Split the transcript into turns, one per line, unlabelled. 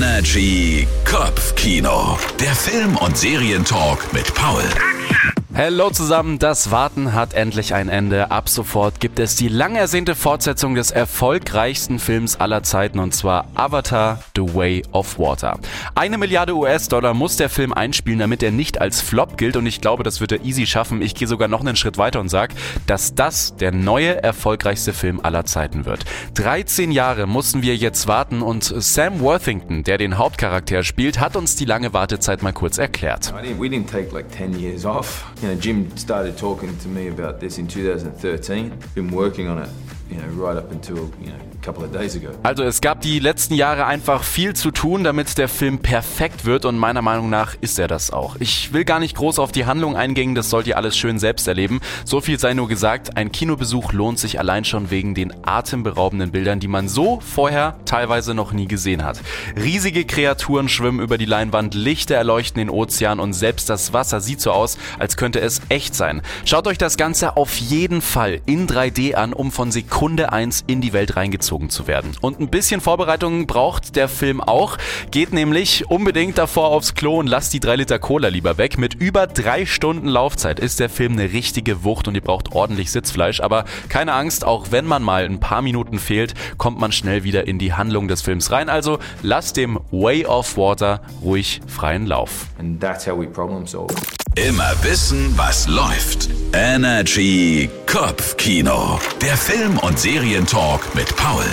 Energy Kopfkino. Der Film- und Serientalk mit Paul.
Hallo zusammen, das Warten hat endlich ein Ende. Ab sofort gibt es die lang ersehnte Fortsetzung des erfolgreichsten Films aller Zeiten und zwar Avatar The Way of Water. Eine Milliarde US-Dollar muss der Film einspielen, damit er nicht als Flop gilt und ich glaube, das wird er easy schaffen. Ich gehe sogar noch einen Schritt weiter und sage, dass das der neue erfolgreichste Film aller Zeiten wird. 13 Jahre mussten wir jetzt warten und Sam Worthington, der den Hauptcharakter spielt, hat uns die lange Wartezeit mal kurz erklärt.
I didn't, we didn't take like 10 years off. You Jim started talking to me about this in 2013. Been working on it,
Also es gab die letzten Jahre einfach viel zu tun, damit der Film perfekt wird und meiner Meinung nach ist er das auch. Ich will gar nicht groß auf die Handlung eingehen, das sollt ihr alles schön selbst erleben. So viel sei nur gesagt, ein Kinobesuch lohnt sich allein schon wegen den atemberaubenden Bildern, die man so vorher teilweise noch nie gesehen hat. Riesige Kreaturen schwimmen über die Leinwand, Lichter erleuchten den Ozean und selbst das Wasser sieht so aus, als könnte es echt sein. Schaut euch das Ganze auf jeden Fall in 3D an, um von Sekunde 1 in die Welt reingezogen zu werden. Und ein bisschen Vorbereitung braucht der Film auch. Geht nämlich unbedingt davor aufs Klo und lasst die 3 Liter Cola lieber weg. Mit über drei Stunden Laufzeit ist der Film eine richtige Wucht und ihr braucht ordentlich Sitzfleisch. Aber keine Angst, auch wenn man mal ein paar Minuten fehlt, kommt man schnell wieder in die Handlung des Films rein. Also lasst dem Way of Water ruhig freien Lauf.
And that's how we problem solve.
Immer wissen, was läuft. Energy Kopfkino. Der Film- und Serientalk mit Paul.